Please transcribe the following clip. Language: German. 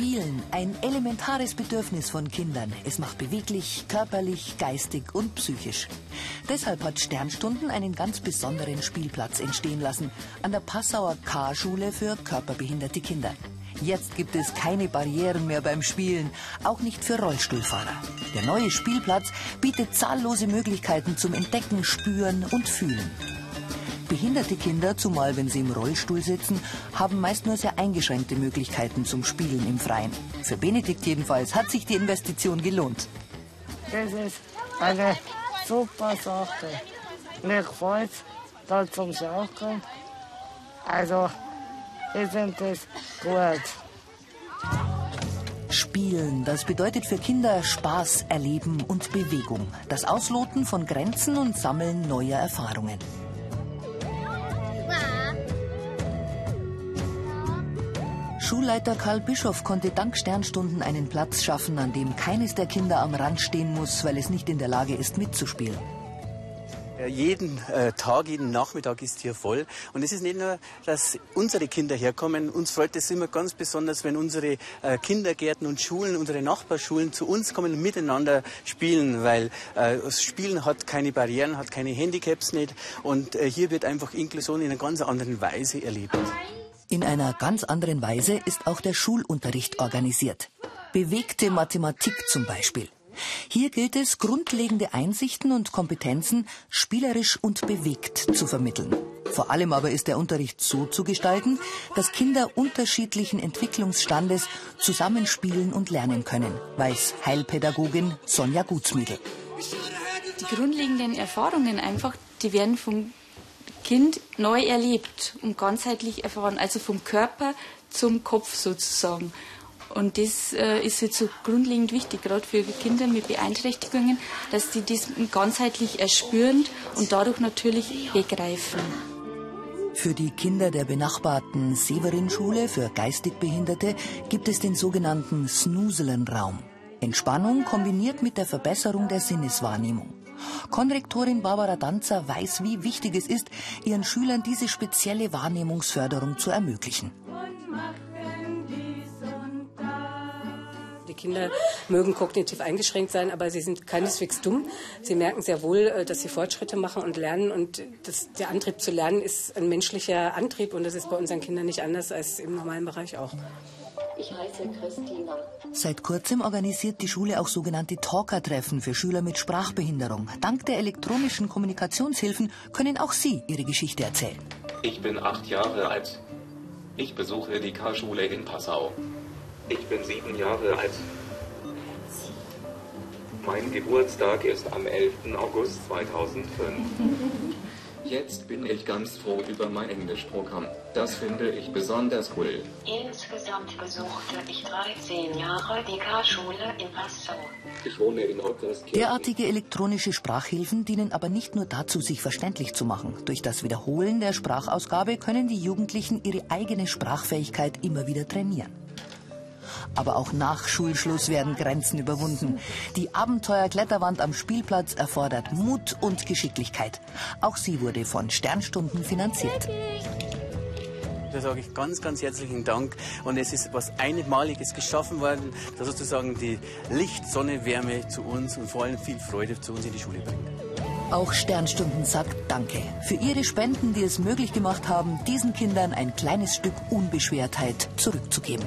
Spielen, ein elementares Bedürfnis von Kindern. Es macht beweglich, körperlich, geistig und psychisch. Deshalb hat Sternstunden einen ganz besonderen Spielplatz entstehen lassen an der Passauer K-Schule für körperbehinderte Kinder. Jetzt gibt es keine Barrieren mehr beim Spielen, auch nicht für Rollstuhlfahrer. Der neue Spielplatz bietet zahllose Möglichkeiten zum Entdecken, Spüren und Fühlen. Behinderte Kinder, zumal wenn sie im Rollstuhl sitzen, haben meist nur sehr eingeschränkte Möglichkeiten zum Spielen im Freien. Für Benedikt jedenfalls hat sich die Investition gelohnt. Das ist eine super Sache. Mir gefällt da zum Schaukeln. Also, ich finde das gut. Spielen, das bedeutet für Kinder Spaß, Erleben und Bewegung. Das Ausloten von Grenzen und Sammeln neuer Erfahrungen. Schulleiter Karl Bischof konnte dank Sternstunden einen Platz schaffen, an dem keines der Kinder am Rand stehen muss, weil es nicht in der Lage ist, mitzuspielen. Jeden äh, Tag, jeden Nachmittag ist hier voll. Und es ist nicht nur, dass unsere Kinder herkommen. Uns freut es immer ganz besonders, wenn unsere äh, Kindergärten und Schulen, unsere Nachbarschulen zu uns kommen und miteinander spielen, weil äh, das Spielen hat keine Barrieren, hat keine Handicaps nicht. Und äh, hier wird einfach Inklusion in einer ganz anderen Weise erlebt. In einer ganz anderen Weise ist auch der Schulunterricht organisiert. Bewegte Mathematik zum Beispiel. Hier gilt es, grundlegende Einsichten und Kompetenzen spielerisch und bewegt zu vermitteln. Vor allem aber ist der Unterricht so zu gestalten, dass Kinder unterschiedlichen Entwicklungsstandes zusammenspielen und lernen können, weiß Heilpädagogin Sonja Gutsmiedel. Die grundlegenden Erfahrungen einfach, die werden vom Kind neu erlebt und ganzheitlich erfahren, also vom Körper zum Kopf sozusagen. Und das äh, ist jetzt so grundlegend wichtig, gerade für Kinder mit Beeinträchtigungen, dass sie das ganzheitlich erspüren und dadurch natürlich begreifen. Für die Kinder der benachbarten Severin-Schule für geistig Behinderte gibt es den sogenannten Snuselen-Raum. Entspannung kombiniert mit der Verbesserung der Sinneswahrnehmung. Konrektorin Barbara Danzer weiß, wie wichtig es ist, ihren Schülern diese spezielle Wahrnehmungsförderung zu ermöglichen. Die Kinder mögen kognitiv eingeschränkt sein, aber sie sind keineswegs dumm. Sie merken sehr wohl, äh, dass sie Fortschritte machen und lernen. Und das, der Antrieb zu lernen ist ein menschlicher Antrieb. Und das ist bei unseren Kindern nicht anders als im normalen Bereich auch. Ich heiße Christina. Seit kurzem organisiert die Schule auch sogenannte Talker-Treffen für Schüler mit Sprachbehinderung. Dank der elektronischen Kommunikationshilfen können auch sie ihre Geschichte erzählen. Ich bin acht Jahre alt. Ich besuche die K-Schule in Passau. Ich bin sieben Jahre alt. Mein Geburtstag ist am 11. August 2005. Jetzt bin ich ganz froh über mein Englischprogramm. Das finde ich besonders cool. Insgesamt besuchte ich 13 Jahre die K-Schule in Passau. Ich wohne in Otterskirchen. Derartige elektronische Sprachhilfen dienen aber nicht nur dazu, sich verständlich zu machen. Durch das Wiederholen der Sprachausgabe können die Jugendlichen ihre eigene Sprachfähigkeit immer wieder trainieren. Aber auch nach Schulschluss werden Grenzen überwunden. Die Abenteuerkletterwand am Spielplatz erfordert Mut und Geschicklichkeit. Auch sie wurde von Sternstunden finanziert. Da sage ich ganz, ganz herzlichen Dank. Und es ist was Einmaliges geschaffen worden, dass sozusagen die Licht, Sonne, Wärme zu uns und vor allem viel Freude zu uns in die Schule bringt. Auch Sternstunden sagt Danke für ihre Spenden, die es möglich gemacht haben, diesen Kindern ein kleines Stück Unbeschwertheit zurückzugeben.